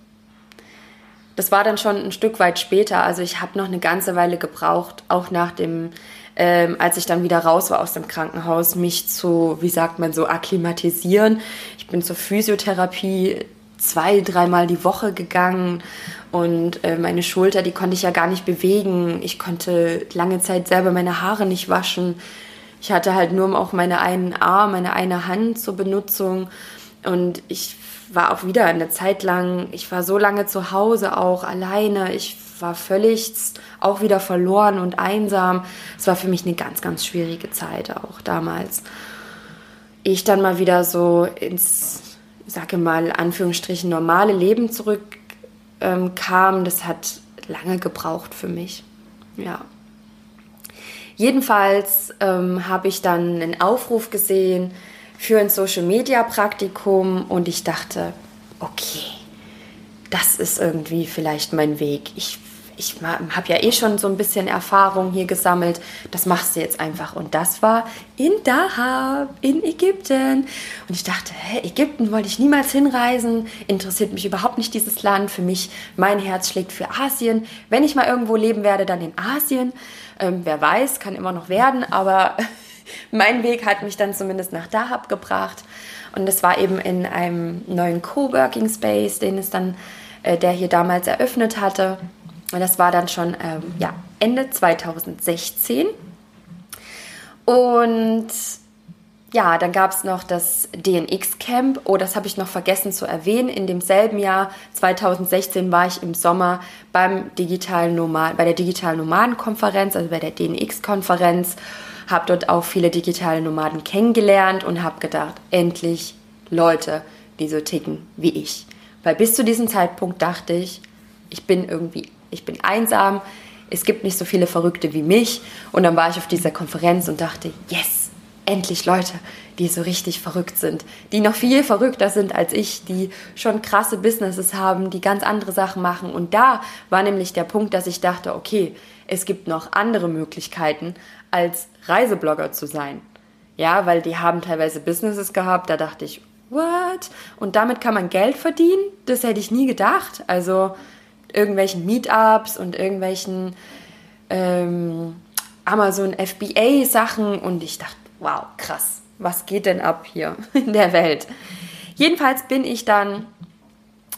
[SPEAKER 1] das war dann schon ein Stück weit später. Also ich habe noch eine ganze Weile gebraucht, auch nach dem, ähm, als ich dann wieder raus war aus dem Krankenhaus, mich zu, wie sagt man so, akklimatisieren. Ich bin zur Physiotherapie zwei, dreimal die Woche gegangen und äh, meine Schulter, die konnte ich ja gar nicht bewegen. Ich konnte lange Zeit selber meine Haare nicht waschen. Ich hatte halt nur auch meine einen Arm, meine eine Hand zur Benutzung und ich war auch wieder eine Zeit lang, ich war so lange zu Hause auch alleine, ich war völlig auch wieder verloren und einsam. Es war für mich eine ganz, ganz schwierige Zeit auch damals. Ich dann mal wieder so ins, sage mal, Anführungsstrichen normale Leben zurückkam, ähm, das hat lange gebraucht für mich. Ja. Jedenfalls ähm, habe ich dann einen Aufruf gesehen, für ein Social Media Praktikum und ich dachte, okay, das ist irgendwie vielleicht mein Weg. Ich, ich habe ja eh schon so ein bisschen Erfahrung hier gesammelt. Das machst du jetzt einfach. Und das war in Dahab, in Ägypten. Und ich dachte, hä, Ägypten wollte ich niemals hinreisen. Interessiert mich überhaupt nicht dieses Land. Für mich, mein Herz schlägt für Asien. Wenn ich mal irgendwo leben werde, dann in Asien. Ähm, wer weiß, kann immer noch werden. Aber mein Weg hat mich dann zumindest nach Dahab gebracht. Und es war eben in einem neuen Coworking Space, den es dann, äh, der hier damals eröffnet hatte. Und das war dann schon ähm, ja, Ende 2016. Und ja, dann gab es noch das DNX Camp. Oh, das habe ich noch vergessen zu erwähnen. In demselben Jahr, 2016, war ich im Sommer beim digitalen Nomad, bei der digitalen Nomadenkonferenz, also bei der DNX-Konferenz habe dort auch viele digitale Nomaden kennengelernt und habe gedacht, endlich Leute, die so ticken wie ich. Weil bis zu diesem Zeitpunkt dachte ich, ich bin irgendwie, ich bin einsam, es gibt nicht so viele Verrückte wie mich. Und dann war ich auf dieser Konferenz und dachte, yes, endlich Leute, die so richtig verrückt sind, die noch viel verrückter sind als ich, die schon krasse Businesses haben, die ganz andere Sachen machen. Und da war nämlich der Punkt, dass ich dachte, okay, es gibt noch andere Möglichkeiten, als Reiseblogger zu sein. Ja, weil die haben teilweise Businesses gehabt, da dachte ich, what? Und damit kann man Geld verdienen? Das hätte ich nie gedacht. Also irgendwelchen Meetups und irgendwelchen ähm, Amazon FBA Sachen und ich dachte, wow, krass, was geht denn ab hier in der Welt? Jedenfalls bin ich dann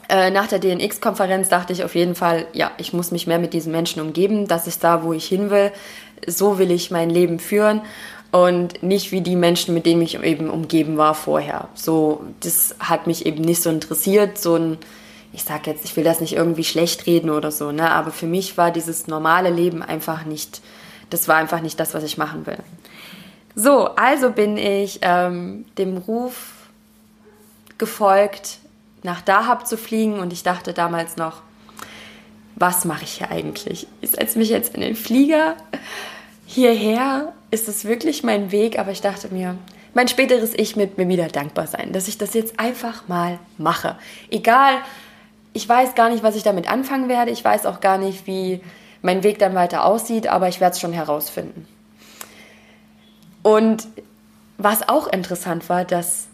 [SPEAKER 1] äh, nach der DNX-Konferenz dachte ich auf jeden Fall, ja, ich muss mich mehr mit diesen Menschen umgeben. Das ist da, wo ich hin will. So will ich mein Leben führen und nicht wie die Menschen, mit denen ich eben umgeben war vorher. So, das hat mich eben nicht so interessiert. So ein, ich sag jetzt, ich will das nicht irgendwie schlecht reden oder so, ne, aber für mich war dieses normale Leben einfach nicht, das war einfach nicht das, was ich machen will. So, also bin ich ähm, dem Ruf gefolgt, nach Dahab zu fliegen und ich dachte damals noch, was mache ich hier eigentlich? Ich setze mich jetzt in den Flieger hierher. Ist es wirklich mein Weg? Aber ich dachte mir, mein späteres Ich wird mir wieder dankbar sein, dass ich das jetzt einfach mal mache. Egal, ich weiß gar nicht, was ich damit anfangen werde. Ich weiß auch gar nicht, wie mein Weg dann weiter aussieht, aber ich werde es schon herausfinden. Und was auch interessant war, dass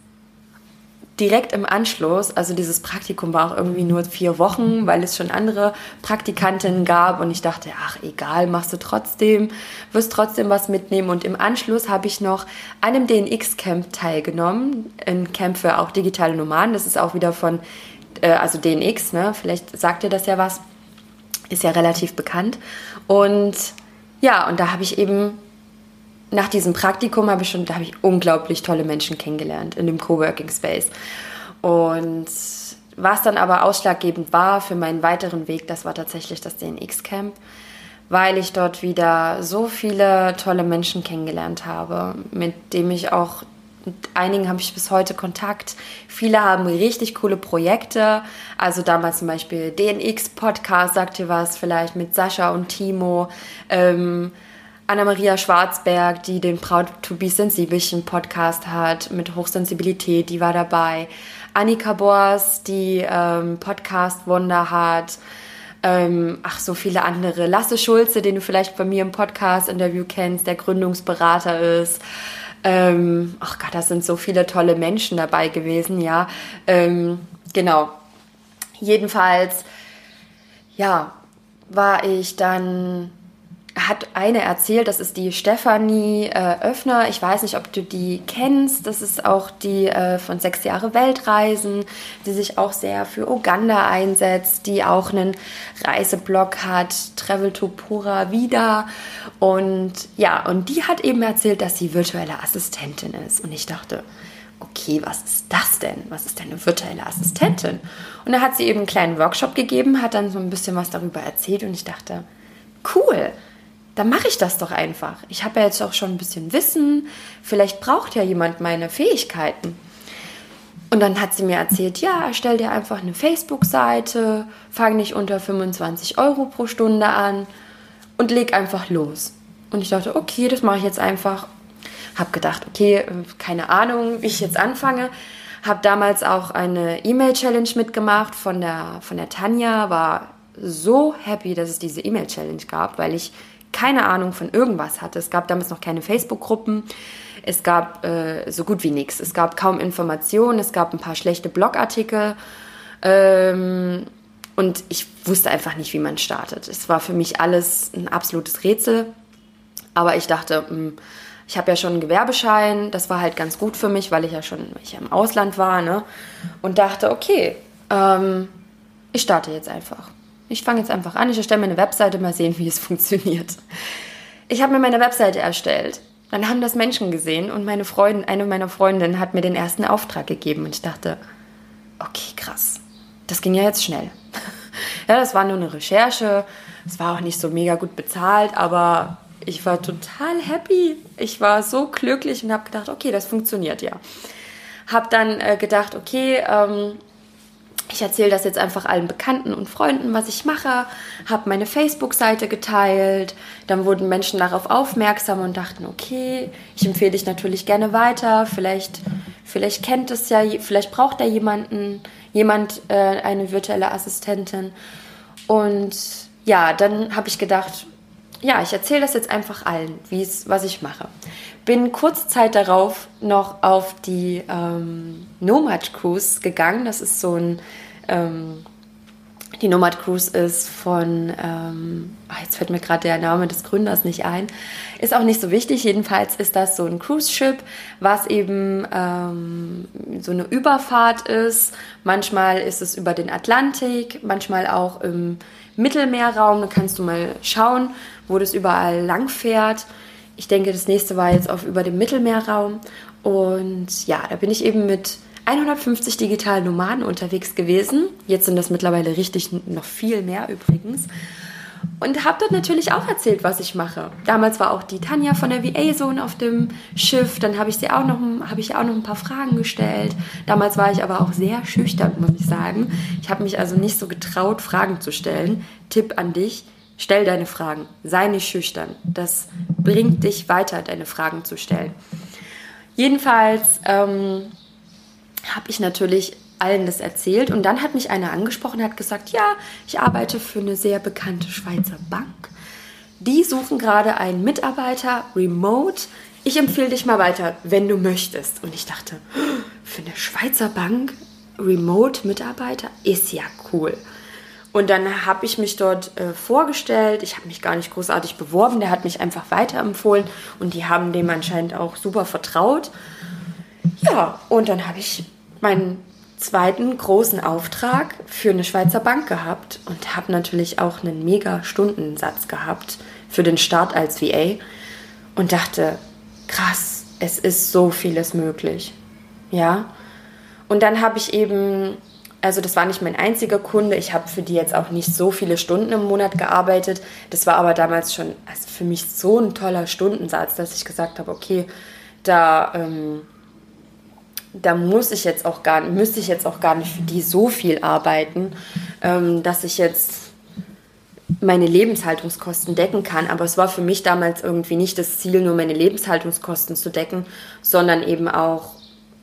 [SPEAKER 1] direkt im Anschluss, also dieses Praktikum war auch irgendwie nur vier Wochen, weil es schon andere Praktikantinnen gab und ich dachte, ach egal, machst du trotzdem, wirst trotzdem was mitnehmen und im Anschluss habe ich noch an einem DNX-Camp teilgenommen, ein Camp für auch digitale Nomaden, das ist auch wieder von, äh, also DNX, ne? vielleicht sagt ihr das ja was, ist ja relativ bekannt und ja, und da habe ich eben nach diesem Praktikum habe ich schon, da habe ich unglaublich tolle Menschen kennengelernt in dem Coworking Space. Und was dann aber ausschlaggebend war für meinen weiteren Weg, das war tatsächlich das DNX Camp, weil ich dort wieder so viele tolle Menschen kennengelernt habe, mit dem ich auch mit einigen habe ich bis heute Kontakt. Viele haben richtig coole Projekte. Also damals zum Beispiel DNX Podcast, sagt ihr was, vielleicht mit Sascha und Timo. Ähm, Anna-Maria Schwarzberg, die den Proud to be Sensibelchen Podcast hat mit Hochsensibilität, die war dabei. Annika Bors, die ähm, Podcast Wunder hat. Ähm, ach, so viele andere. Lasse Schulze, den du vielleicht bei mir im Podcast-Interview kennst, der Gründungsberater ist. Ähm, ach Gott, da sind so viele tolle Menschen dabei gewesen, ja. Ähm, genau. Jedenfalls, ja, war ich dann hat eine erzählt, das ist die Stefanie äh, Öffner. Ich weiß nicht, ob du die kennst. Das ist auch die äh, von Sechs Jahre Weltreisen, die sich auch sehr für Uganda einsetzt, die auch einen Reiseblog hat, Travel to Pura Vida. Und ja, und die hat eben erzählt, dass sie virtuelle Assistentin ist. Und ich dachte, okay, was ist das denn? Was ist denn eine virtuelle Assistentin? Und da hat sie eben einen kleinen Workshop gegeben, hat dann so ein bisschen was darüber erzählt und ich dachte, cool dann mache ich das doch einfach. Ich habe ja jetzt auch schon ein bisschen Wissen. Vielleicht braucht ja jemand meine Fähigkeiten. Und dann hat sie mir erzählt, ja, stell dir einfach eine Facebook-Seite, fang nicht unter 25 Euro pro Stunde an und leg einfach los. Und ich dachte, okay, das mache ich jetzt einfach. Hab gedacht, okay, keine Ahnung, wie ich jetzt anfange. Hab damals auch eine E-Mail-Challenge mitgemacht von der, von der Tanja, war so happy, dass es diese E-Mail-Challenge gab, weil ich keine Ahnung von irgendwas hatte. Es gab damals noch keine Facebook-Gruppen. Es gab äh, so gut wie nichts. Es gab kaum Informationen. Es gab ein paar schlechte Blogartikel. Ähm, und ich wusste einfach nicht, wie man startet. Es war für mich alles ein absolutes Rätsel. Aber ich dachte, mh, hm, ich habe ja schon einen Gewerbeschein. Das war halt ganz gut für mich, weil ich ja schon ich ja im Ausland war. Ne? Und dachte, okay, ähm, ich starte jetzt einfach. Ich fange jetzt einfach an, ich erstelle mir eine Webseite, mal sehen, wie es funktioniert. Ich habe mir meine Webseite erstellt. Dann haben das Menschen gesehen und meine Freundin, eine meiner Freundinnen hat mir den ersten Auftrag gegeben und ich dachte, okay, krass. Das ging ja jetzt schnell. ja, das war nur eine Recherche. Es war auch nicht so mega gut bezahlt, aber ich war total happy. Ich war so glücklich und habe gedacht, okay, das funktioniert ja. Habe dann äh, gedacht, okay, ähm, ich erzähle das jetzt einfach allen Bekannten und Freunden, was ich mache, habe meine Facebook-Seite geteilt, dann wurden Menschen darauf aufmerksam und dachten, okay, ich empfehle dich natürlich gerne weiter, vielleicht, vielleicht kennt es ja, vielleicht braucht da jemanden, jemand äh, eine virtuelle Assistentin. Und ja, dann habe ich gedacht, ja, ich erzähle das jetzt einfach allen, was ich mache. Bin kurze Zeit darauf noch auf die ähm, Nomad Cruise gegangen. Das ist so ein, ähm, die Nomad Cruise ist von, ähm, ach, jetzt fällt mir gerade der Name des Gründers nicht ein, ist auch nicht so wichtig. Jedenfalls ist das so ein Cruise Ship, was eben ähm, so eine Überfahrt ist. Manchmal ist es über den Atlantik, manchmal auch im Mittelmeerraum. Da kannst du mal schauen, wo das überall lang fährt. Ich denke, das nächste war jetzt auf über dem Mittelmeerraum. Und ja, da bin ich eben mit 150 digitalen Nomaden unterwegs gewesen. Jetzt sind das mittlerweile richtig noch viel mehr übrigens. Und habe dort natürlich auch erzählt, was ich mache. Damals war auch die Tanja von der VA Zone auf dem Schiff. Dann habe ich sie auch noch, habe ich auch noch ein paar Fragen gestellt. Damals war ich aber auch sehr schüchtern, muss ich sagen. Ich habe mich also nicht so getraut, Fragen zu stellen. Tipp an dich: Stell deine Fragen. Sei nicht schüchtern. Das bringt dich weiter, deine Fragen zu stellen. Jedenfalls ähm, habe ich natürlich allen das erzählt und dann hat mich einer angesprochen hat gesagt, ja, ich arbeite für eine sehr bekannte Schweizer Bank. Die suchen gerade einen Mitarbeiter remote. Ich empfehle dich mal weiter, wenn du möchtest. Und ich dachte, für eine Schweizer Bank remote Mitarbeiter ist ja cool. Und dann habe ich mich dort äh, vorgestellt. Ich habe mich gar nicht großartig beworben. Der hat mich einfach weiterempfohlen und die haben dem anscheinend auch super vertraut. Ja, und dann habe ich meinen zweiten großen Auftrag für eine Schweizer Bank gehabt und habe natürlich auch einen mega Stundensatz gehabt für den Start als VA und dachte, krass, es ist so vieles möglich. Ja. Und dann habe ich eben, also das war nicht mein einziger Kunde, ich habe für die jetzt auch nicht so viele Stunden im Monat gearbeitet. Das war aber damals schon also für mich so ein toller Stundensatz, dass ich gesagt habe, okay, da ähm, da muss ich jetzt auch gar, müsste ich jetzt auch gar nicht für die so viel arbeiten, ähm, dass ich jetzt meine Lebenshaltungskosten decken kann. Aber es war für mich damals irgendwie nicht das Ziel, nur meine Lebenshaltungskosten zu decken, sondern eben auch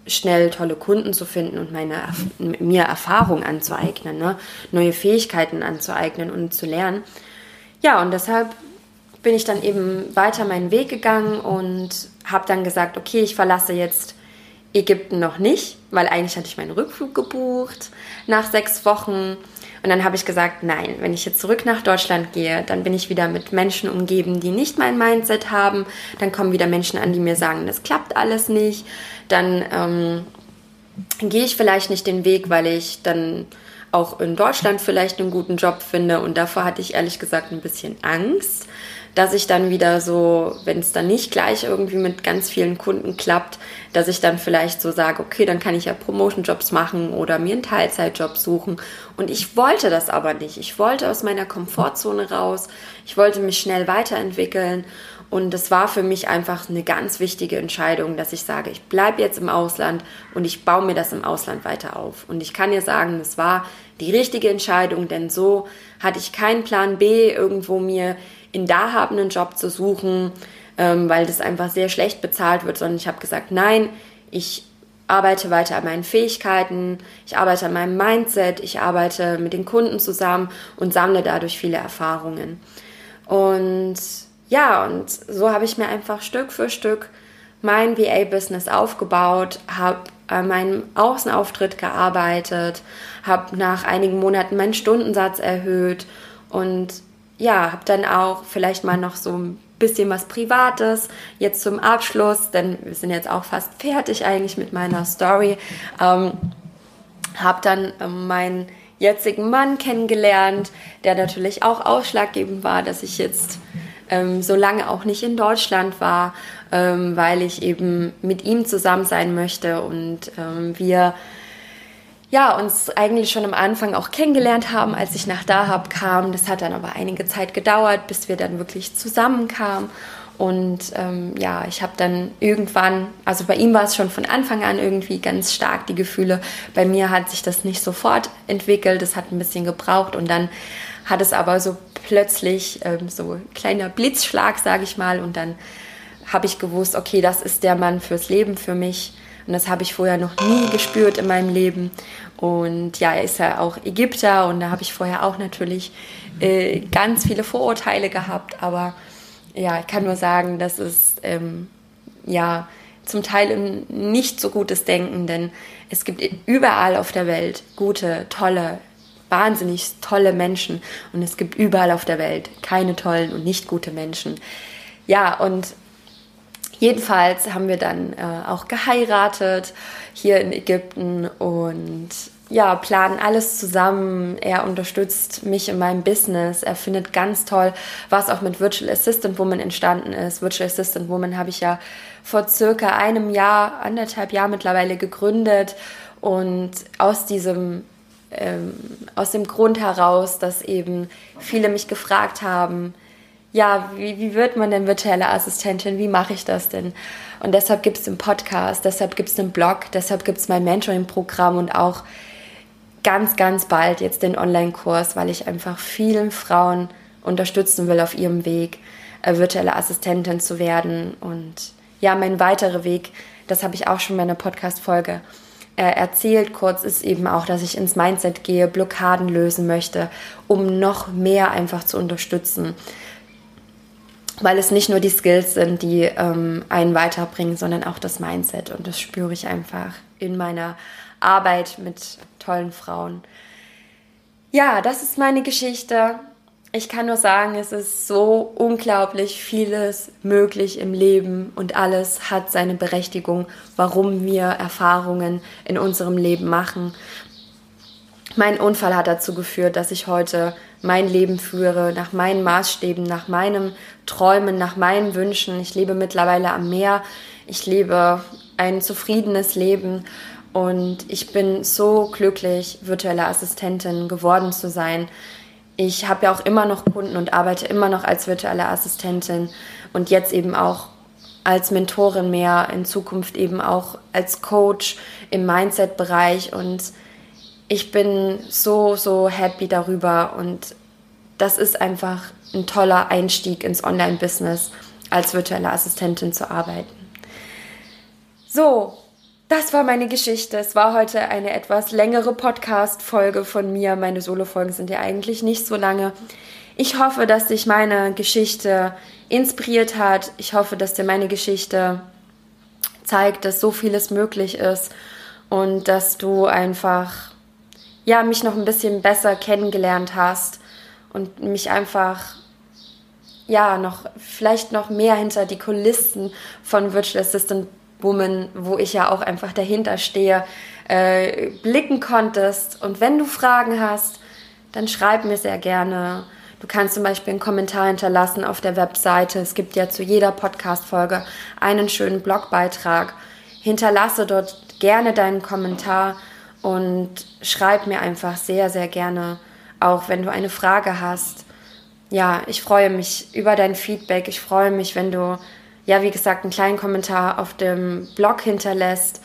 [SPEAKER 1] schnell tolle Kunden zu finden und meine, mir Erfahrung anzueignen, ne? neue Fähigkeiten anzueignen und zu lernen. Ja, und deshalb bin ich dann eben weiter meinen Weg gegangen und habe dann gesagt, okay, ich verlasse jetzt Ägypten noch nicht, weil eigentlich hatte ich meinen Rückflug gebucht nach sechs Wochen. Und dann habe ich gesagt, nein, wenn ich jetzt zurück nach Deutschland gehe, dann bin ich wieder mit Menschen umgeben, die nicht mein Mindset haben. Dann kommen wieder Menschen an, die mir sagen, das klappt alles nicht. Dann ähm, gehe ich vielleicht nicht den Weg, weil ich dann auch in Deutschland vielleicht einen guten Job finde. Und davor hatte ich ehrlich gesagt ein bisschen Angst dass ich dann wieder so, wenn es dann nicht gleich irgendwie mit ganz vielen Kunden klappt, dass ich dann vielleicht so sage, okay, dann kann ich ja Promotion-Jobs machen oder mir einen Teilzeitjob suchen. Und ich wollte das aber nicht. Ich wollte aus meiner Komfortzone raus. Ich wollte mich schnell weiterentwickeln. Und das war für mich einfach eine ganz wichtige Entscheidung, dass ich sage, ich bleibe jetzt im Ausland und ich baue mir das im Ausland weiter auf. Und ich kann dir sagen, es war die richtige Entscheidung, denn so hatte ich keinen Plan B, irgendwo mir in da habenden Job zu suchen, ähm, weil das einfach sehr schlecht bezahlt wird, sondern ich habe gesagt, nein, ich arbeite weiter an meinen Fähigkeiten, ich arbeite an meinem Mindset, ich arbeite mit den Kunden zusammen und sammle dadurch viele Erfahrungen. Und ja, und so habe ich mir einfach Stück für Stück mein VA-Business aufgebaut, habe an meinem Außenauftritt gearbeitet, habe nach einigen Monaten meinen Stundensatz erhöht und ja, habe dann auch vielleicht mal noch so ein bisschen was Privates jetzt zum Abschluss, denn wir sind jetzt auch fast fertig eigentlich mit meiner Story. Ähm, habe dann ähm, meinen jetzigen Mann kennengelernt, der natürlich auch ausschlaggebend war, dass ich jetzt ähm, so lange auch nicht in Deutschland war, ähm, weil ich eben mit ihm zusammen sein möchte und ähm, wir ja, uns eigentlich schon am Anfang auch kennengelernt haben, als ich nach Dahab kam. Das hat dann aber einige Zeit gedauert, bis wir dann wirklich zusammenkamen. Und ähm, ja, ich habe dann irgendwann, also bei ihm war es schon von Anfang an irgendwie ganz stark die Gefühle. Bei mir hat sich das nicht sofort entwickelt, es hat ein bisschen gebraucht und dann hat es aber so plötzlich ähm, so ein kleiner Blitzschlag, sage ich mal, und dann habe ich gewusst, okay, das ist der Mann fürs Leben für mich. Und das habe ich vorher noch nie gespürt in meinem Leben. Und ja, er ist ja auch Ägypter und da habe ich vorher auch natürlich äh, ganz viele Vorurteile gehabt. Aber ja, ich kann nur sagen, das ist ähm, ja zum Teil ein nicht so gutes Denken, denn es gibt überall auf der Welt gute, tolle, wahnsinnig tolle Menschen und es gibt überall auf der Welt keine tollen und nicht gute Menschen. Ja, und Jedenfalls haben wir dann äh, auch geheiratet hier in Ägypten und ja, planen alles zusammen. Er unterstützt mich in meinem Business. Er findet ganz toll, was auch mit Virtual Assistant Woman entstanden ist. Virtual Assistant Woman habe ich ja vor circa einem Jahr, anderthalb Jahr mittlerweile gegründet und aus diesem ähm, aus dem Grund heraus, dass eben viele mich gefragt haben, ja, wie, wie wird man denn virtuelle Assistentin? Wie mache ich das denn? Und deshalb gibt es den Podcast, deshalb gibt es den Blog, deshalb gibt es mein Mentoring-Programm und auch ganz, ganz bald jetzt den Online-Kurs, weil ich einfach vielen Frauen unterstützen will auf ihrem Weg, äh, virtuelle Assistentin zu werden. Und ja, mein weiterer Weg, das habe ich auch schon in meiner Podcast-Folge äh, erzählt kurz, ist eben auch, dass ich ins Mindset gehe, Blockaden lösen möchte, um noch mehr einfach zu unterstützen weil es nicht nur die Skills sind, die ähm, einen weiterbringen, sondern auch das Mindset. Und das spüre ich einfach in meiner Arbeit mit tollen Frauen. Ja, das ist meine Geschichte. Ich kann nur sagen, es ist so unglaublich vieles möglich im Leben und alles hat seine Berechtigung, warum wir Erfahrungen in unserem Leben machen. Mein Unfall hat dazu geführt, dass ich heute mein Leben führe, nach meinen Maßstäben, nach meinen Träumen, nach meinen Wünschen. Ich lebe mittlerweile am Meer. Ich lebe ein zufriedenes Leben und ich bin so glücklich, virtuelle Assistentin geworden zu sein. Ich habe ja auch immer noch Kunden und arbeite immer noch als virtuelle Assistentin und jetzt eben auch als Mentorin mehr, in Zukunft eben auch als Coach im Mindset-Bereich und ich bin so, so happy darüber und das ist einfach ein toller Einstieg ins Online-Business, als virtuelle Assistentin zu arbeiten. So, das war meine Geschichte. Es war heute eine etwas längere Podcast-Folge von mir. Meine Solo-Folgen sind ja eigentlich nicht so lange. Ich hoffe, dass dich meine Geschichte inspiriert hat. Ich hoffe, dass dir meine Geschichte zeigt, dass so vieles möglich ist und dass du einfach ja, mich noch ein bisschen besser kennengelernt hast und mich einfach ja, noch vielleicht noch mehr hinter die Kulissen von Virtual Assistant Woman, wo ich ja auch einfach dahinter stehe, äh, blicken konntest. Und wenn du Fragen hast, dann schreib mir sehr gerne. Du kannst zum Beispiel einen Kommentar hinterlassen auf der Webseite. Es gibt ja zu jeder Podcast-Folge einen schönen Blogbeitrag. Hinterlasse dort gerne deinen Kommentar und schreib mir einfach sehr, sehr gerne, auch wenn du eine Frage hast. Ja, ich freue mich über dein Feedback. Ich freue mich, wenn du, ja, wie gesagt, einen kleinen Kommentar auf dem Blog hinterlässt.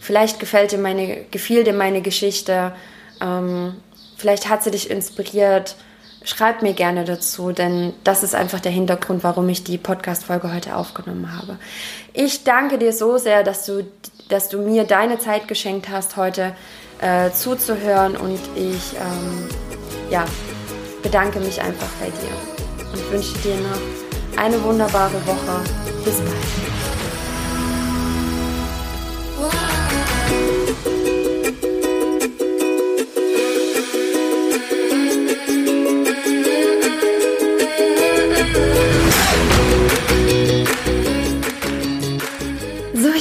[SPEAKER 1] Vielleicht gefällt dir meine, gefiel dir meine Geschichte. Ähm, vielleicht hat sie dich inspiriert. Schreib mir gerne dazu, denn das ist einfach der Hintergrund, warum ich die Podcast-Folge heute aufgenommen habe. Ich danke dir so sehr, dass du dass du mir deine Zeit geschenkt hast, heute äh, zuzuhören. Und ich ähm, ja, bedanke mich einfach bei dir und wünsche dir noch eine wunderbare Woche. Bis bald.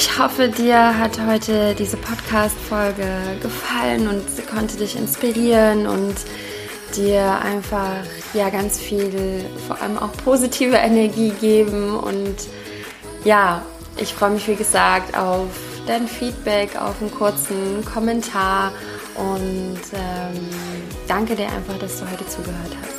[SPEAKER 1] Ich hoffe, dir hat heute diese Podcast-Folge gefallen und sie konnte dich inspirieren und dir einfach ja ganz viel, vor allem auch positive Energie geben. Und ja, ich freue mich wie gesagt auf dein Feedback, auf einen kurzen Kommentar und ähm, danke dir einfach, dass du heute zugehört hast.